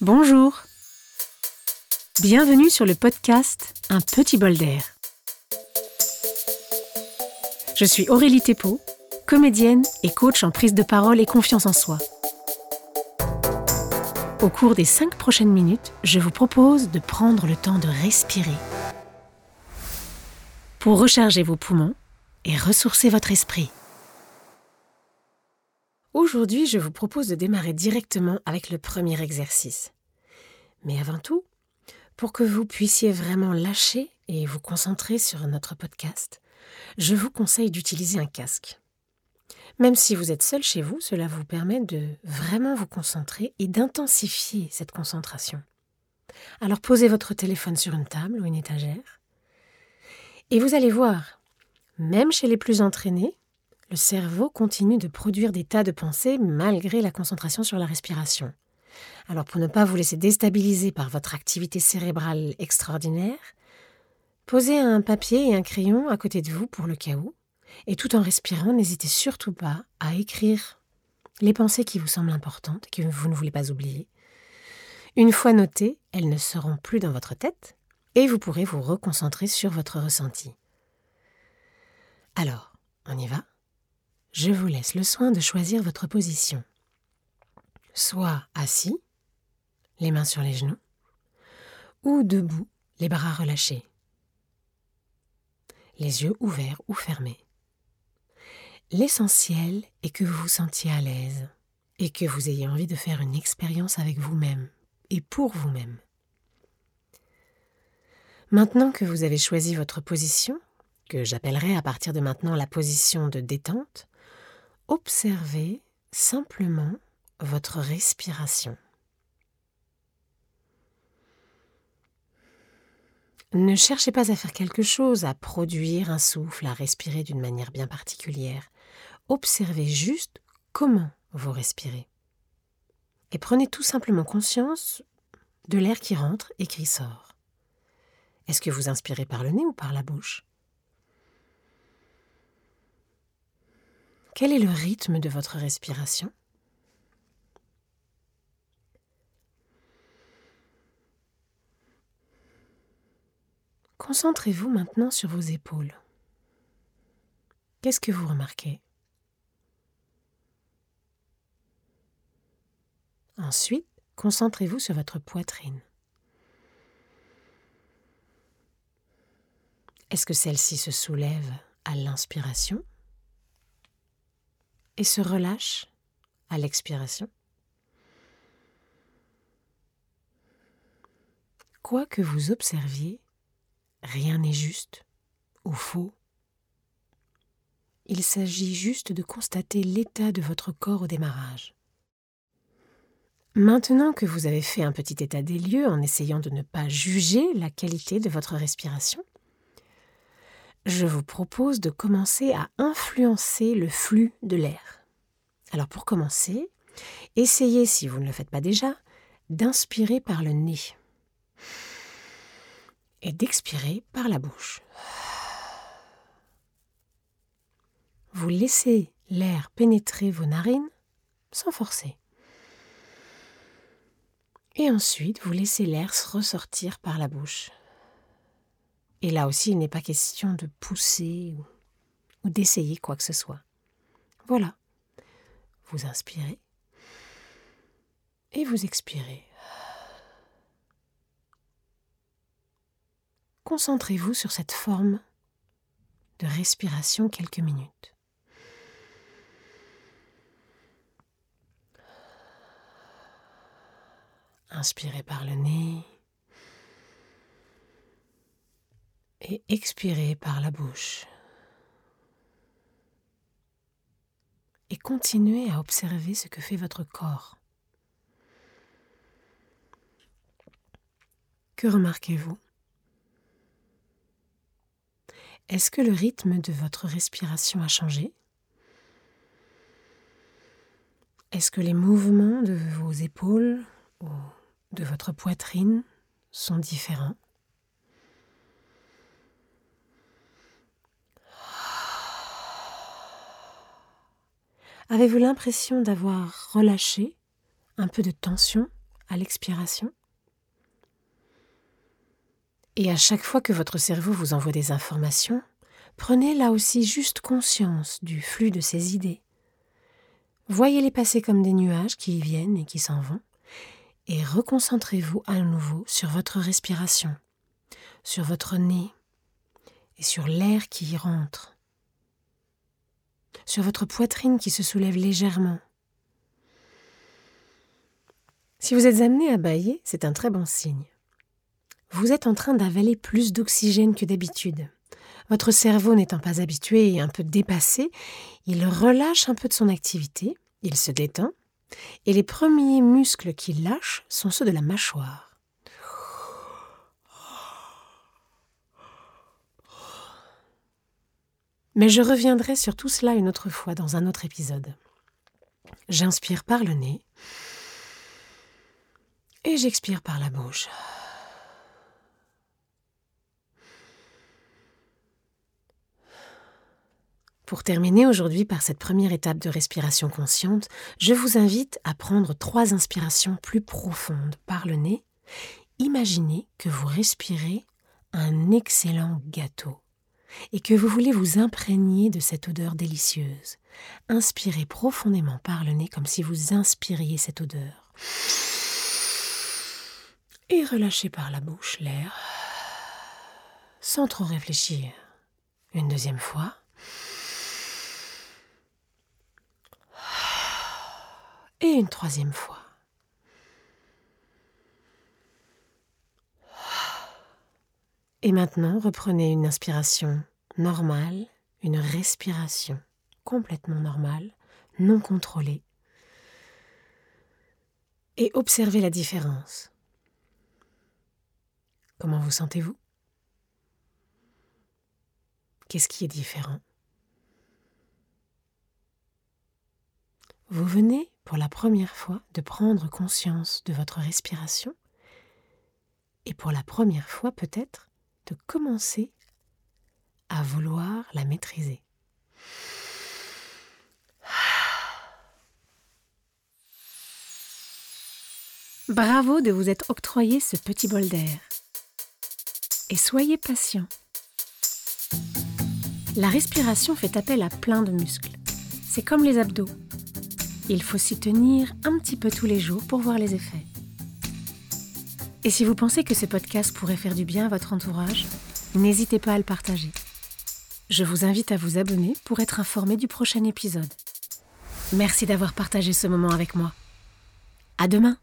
Bonjour. Bienvenue sur le podcast Un petit bol d'air. Je suis Aurélie Thépeau, comédienne et coach en prise de parole et confiance en soi. Au cours des cinq prochaines minutes, je vous propose de prendre le temps de respirer pour recharger vos poumons et ressourcer votre esprit. Aujourd'hui, je vous propose de démarrer directement avec le premier exercice. Mais avant tout, pour que vous puissiez vraiment lâcher et vous concentrer sur notre podcast, je vous conseille d'utiliser un casque. Même si vous êtes seul chez vous, cela vous permet de vraiment vous concentrer et d'intensifier cette concentration. Alors posez votre téléphone sur une table ou une étagère et vous allez voir, même chez les plus entraînés, le cerveau continue de produire des tas de pensées malgré la concentration sur la respiration. Alors pour ne pas vous laisser déstabiliser par votre activité cérébrale extraordinaire, posez un papier et un crayon à côté de vous pour le cas où, et tout en respirant, n'hésitez surtout pas à écrire les pensées qui vous semblent importantes, que vous ne voulez pas oublier. Une fois notées, elles ne seront plus dans votre tête, et vous pourrez vous reconcentrer sur votre ressenti. Alors, on y va? Je vous laisse le soin de choisir votre position. Soit assis, les mains sur les genoux, ou debout, les bras relâchés, les yeux ouverts ou fermés. L'essentiel est que vous vous sentiez à l'aise et que vous ayez envie de faire une expérience avec vous-même et pour vous-même. Maintenant que vous avez choisi votre position, que j'appellerai à partir de maintenant la position de détente, observez simplement votre respiration. Ne cherchez pas à faire quelque chose, à produire un souffle, à respirer d'une manière bien particulière. Observez juste comment vous respirez. Et prenez tout simplement conscience de l'air qui rentre et qui sort. Est-ce que vous inspirez par le nez ou par la bouche? Quel est le rythme de votre respiration? Concentrez-vous maintenant sur vos épaules. Qu'est-ce que vous remarquez? Ensuite, concentrez-vous sur votre poitrine. Est-ce que celle-ci se soulève à l'inspiration? Et se relâche à l'expiration. Quoi que vous observiez, rien n'est juste ou faux. Il s'agit juste de constater l'état de votre corps au démarrage. Maintenant que vous avez fait un petit état des lieux en essayant de ne pas juger la qualité de votre respiration, je vous propose de commencer à influencer le flux de l'air. Alors pour commencer, essayez, si vous ne le faites pas déjà, d'inspirer par le nez et d'expirer par la bouche. Vous laissez l'air pénétrer vos narines sans forcer. Et ensuite, vous laissez l'air ressortir par la bouche. Et là aussi, il n'est pas question de pousser ou, d'essayer quoi que ce soit. Voilà. Vous inspirez et vous expirez. Concentrez-vous sur cette forme de respiration quelques minutes. Inspirez par le nez. Et expirez par la bouche. Et continuez à observer ce que fait votre corps. Que remarquez-vous? Est-ce que le rythme de votre respiration a changé? Est-ce que les mouvements de vos épaules ou de votre poitrine sont différents? Avez-vous l'impression d'avoir relâché un peu de tension à l'expiration? Et à chaque fois que votre cerveau vous envoie des informations, prenez là aussi juste conscience du flux de ces idées. Voyez-les passer comme des nuages qui y viennent et qui s'en vont, et reconcentrez-vous à nouveau sur votre respiration, sur votre nez et sur l'air qui y rentre, sur votre poitrine qui se soulève légèrement. Si vous êtes amené à bailler, c'est un très bon signe vous êtes en train d'avaler plus d'oxygène que d'habitude. Votre cerveau n'étant pas habitué et un peu dépassé, il relâche un peu de son activité, il se détend, et les premiers muscles qu'il lâche sont ceux de la mâchoire. Mais je reviendrai sur tout cela une autre fois dans un autre épisode. J'inspire par le nez et j'expire par la bouche. Pour terminer aujourd'hui par cette première étape de respiration consciente, je vous invite à prendre trois inspirations plus profondes par le nez. Imaginez que vous respirez un excellent gâteau et que vous voulez vous imprégner de cette odeur délicieuse. Inspirez profondément par le nez comme si vous inspiriez cette odeur. Et relâchez par la bouche l'air sans trop réfléchir. Une deuxième fois. et une troisième fois. Et maintenant, reprenez une inspiration normale, une respiration complètement normale, non contrôlée. Et observez la différence. Comment vous sentez-vous? Qu'est-ce qui est différent? Vous venez pour la première fois de prendre conscience de votre respiration et pour la première fois peut-être de commencer à vouloir la maîtriser. Bravo de vous être octroyé ce petit bol d'air. Et soyez patient. La respiration fait appel à plein de muscles. C'est comme les abdos. Il faut s'y tenir un petit peu tous les jours pour voir les effets. Et si vous pensez que ce podcast pourrait faire du bien à votre entourage, n'hésitez pas à le partager. Je vous invite à vous abonner pour être informé du prochain épisode. Merci d'avoir partagé ce moment avec moi. À demain!